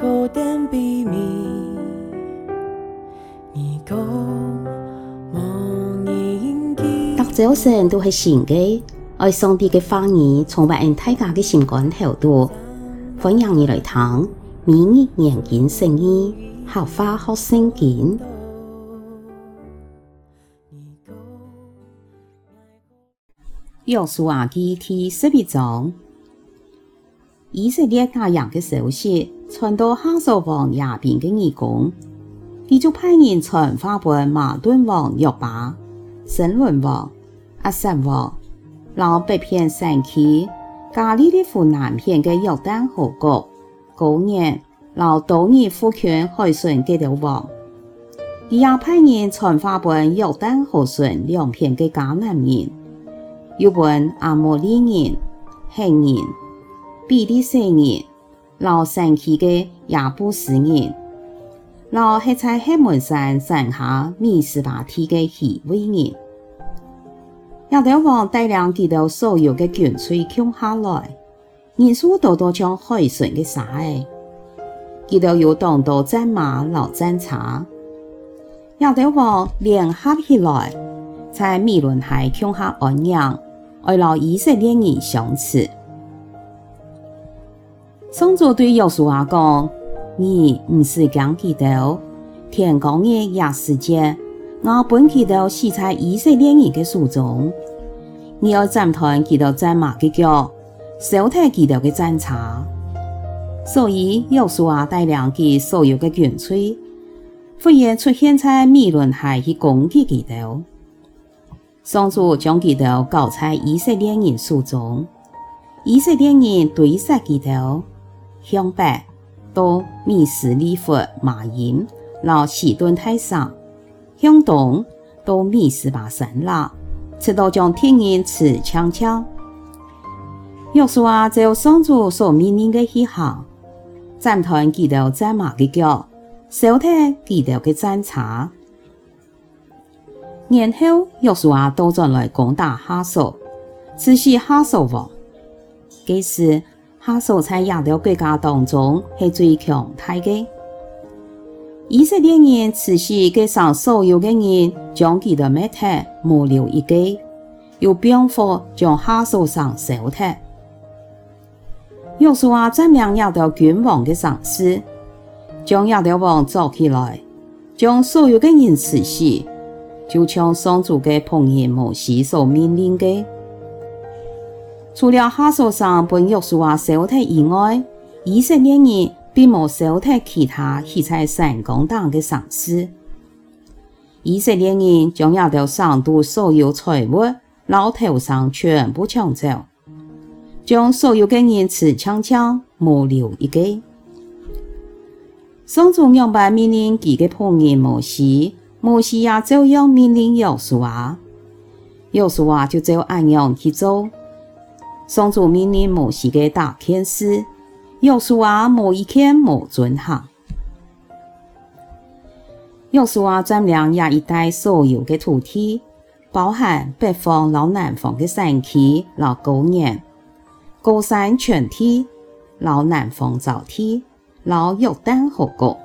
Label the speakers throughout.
Speaker 1: 大早晨都是新的，爱上帝的话语，充满大家的心肝头度。欢迎你来听，每日研经圣经，学话学圣经。约书亚记第十一章，以色列大赢的消息传到哈索王亚宾的耳中，他就派人传话给马顿王约巴、申伦王、押撒王，然后北遍山区、加利利湖南边的约旦河谷、高原，然后多尼夫权海顺给了王，他也派人传话给约旦河顺两边的迦南人。又问阿摩利人、赫人、比利洗人、老山区的亚布斯人，老还在黑门山山下米斯巴提的希未人，亚德王带领几头所有的军队攻下来，人数多多像海顺的沙，几头有当多战马老战车，亚德王联合起来，在米伦海攻下安营。爱老以色列人相持。上主对约书亚讲：“你不是讲记得天光日廿四节，我本记得死在以色列人的手中。你要斩断记得战马的脚，烧掉记得的战车。所以约书亚带领其所有的军队，忽然出现在米伦海去攻击记得。上主将记得交在以色列人手中，以色列人对杀记得，向北到密斯利弗玛音，到西顿泰山；向东到密斯巴山那，直到将敌人吃枪枪。约书亚照上主所命令的去行，斩断记得战马的脚，烧掉记得的战车。然后，约书亚倒转来攻打哈索，刺死哈索王。这时，哈索在亚流国家当中是最强大的。以色列人刺死地上所有的人，将记得灭掉，没留一个，又兵火将哈索山烧掉。约书亚占领亚流君王的城市，将亚流王抓起来，将所有的人刺死。就像上主的仆人摩西所命令的，除了哈索山被约书亚烧掉以外，以色列人并没烧掉其他死在山岗当的城市。以色列人将亚流山都所有财物、老头上全部抢走，将所有的人吃抢抢，没留一个。上主两百命令几个仆人摩西。摩西也照样命令约书亚，约书亚就照按样去做。上主命令摩西的大件事，约书亚某一件没遵行。约书亚占领亚一带所有的土地，包含北方、老南方的山区、老高原、高山全体、老南方沼地、老约旦河谷。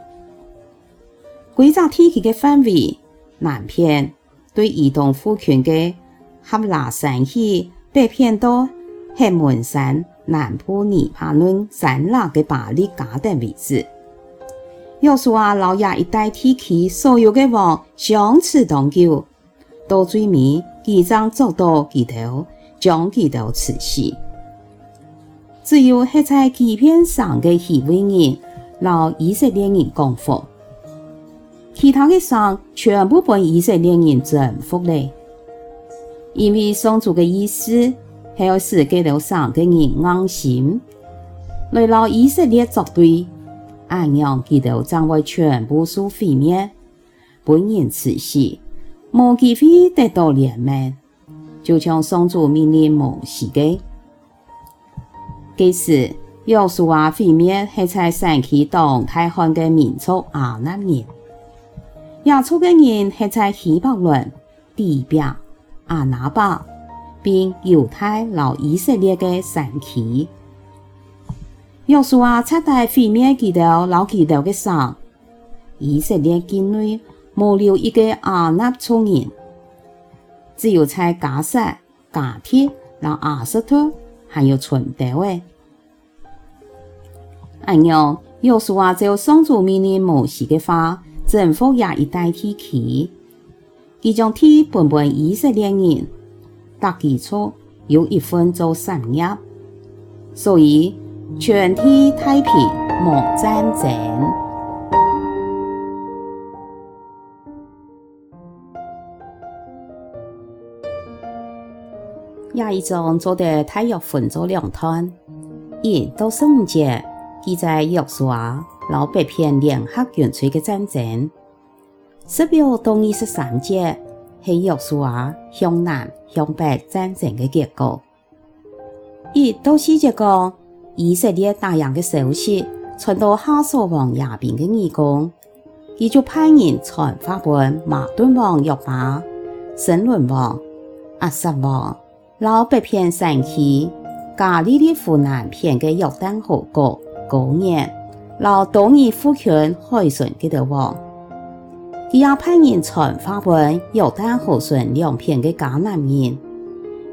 Speaker 1: 规则体系的范围，南片对移动富权的哈拉山区，北片多黑门山南部尼帕伦山那的巴里加等位置。约书亚老亚一带地区所有的王相持长久，到最尾几张走到记头，将几头刺死。只有还在欺骗上的希未人，老以色列人降服。其他的山全部被以色列人征服了，因为上主的意思还要使这条山的人硬心，来让以色列作对，安阳这条将会全部受毁灭，本人此时没机会得到怜悯，就像上主命令摩西的。这时，约书亚毁灭还在山区东太旱的民族亚衲人。亚述的人还在希伯伦、底边、阿拿巴，并犹太、老以色列的山区。约书亚彻底毁灭基督老基督的城，以色列境内没留一个亚纳族人，只有在迦萨、迦铁、和亚实突还有存地位。按样，约书亚就上主命令摩西的话，征服亚一带地区，佢将地分给以色列人，大基础有一份做产业，所以全体太平，无战争。亚一章做的大约分做两段，一到十五节记载约书亚老北片联合军队的战争，十六到二十三节系约书亚向南向北战争的结果。一到四节讲以色列打赢的消息传到哈索王亚宾的耳中，他就派人传话给马顿王约巴、申伦王、阿萨王。老北片山区，加利利湖南片的约旦河国高原，老东尼夫权海顺嘅的王，也派人传话给约旦河顺两片的迦南人，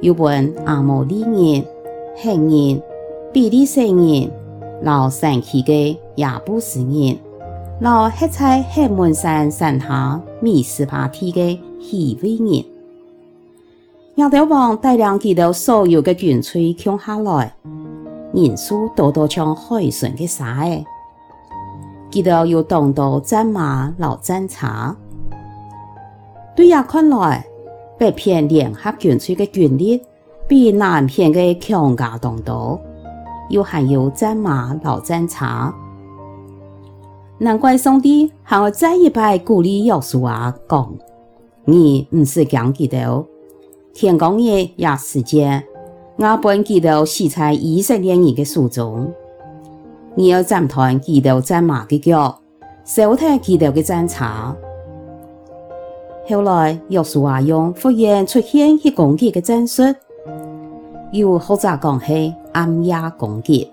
Speaker 1: 又问阿摩利人、黑人、比利洗人，老山区的亚布斯人，老黑在黑门山山下米斯巴提的希未人。亚当王带领基督所有的军队攻下来，人数多到像海顺的沙。基督又动到战马、老战茶。对呀看来，北片联合军队的军力比南片的强加众多，又还有战马、老战茶。难怪上帝还要再一摆鼓励约书亚讲：你唔是讲基督。天公爷也时间，我本记得死在以色列人的手中。你要斩断基督战马的脚，烧掉基督的战车。后来约书亚用忽然出现去攻击的战术，又或者讲系暗夜攻击，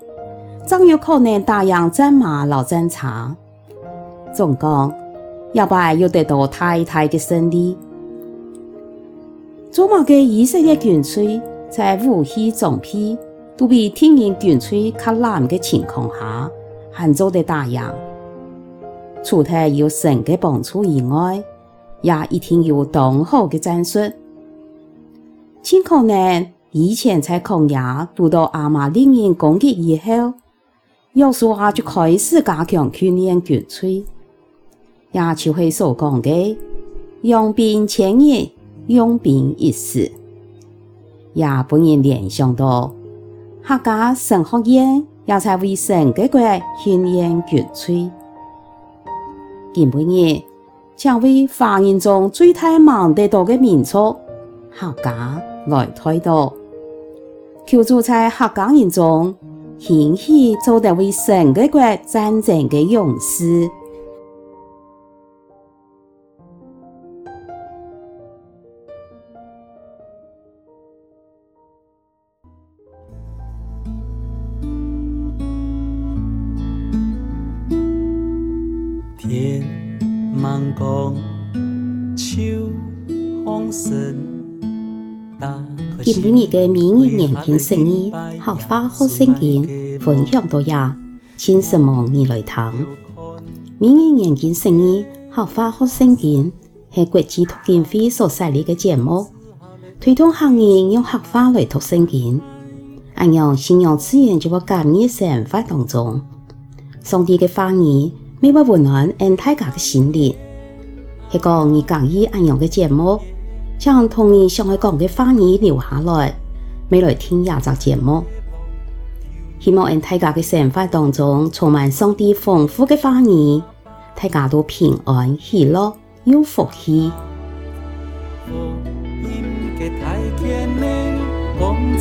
Speaker 1: 怎有可能打赢战马老战车？总讲，要不然又得到太太的胜利。做么个以色列军队在武器装备都比天然军队较烂的情况下，还做得打赢。除了有神的帮助以外，也一定有当好的战术。尽可能以前在旷野遇到阿玛力人攻击以后，约书亚就开始加强训练军队，也就是所讲的用兵千日。用兵一时，也不能联想到客家神学院也在为神嘅国训练军队。今晡日将为华人中最大忙得多的民族客家来推动，求助在客家人中兴起做得为神嘅国战争的勇士。今晡日嘅明日研经释义，客话学圣经分享到呀，请什么你来听。明日研经释义，客话学圣经系国际读经会所设立嘅节目，推动行业用客话来读圣经，按样信仰自然就会加入生活当中。上帝嘅话语，每晚温暖俺大家嘅心灵。系个二杠一安样嘅节目，将同你上海讲嘅话语留下来，未来听亚集节目。希望人大家嘅生活当中充满上帝丰富嘅话语，大家都平安喜乐有福
Speaker 2: 气。风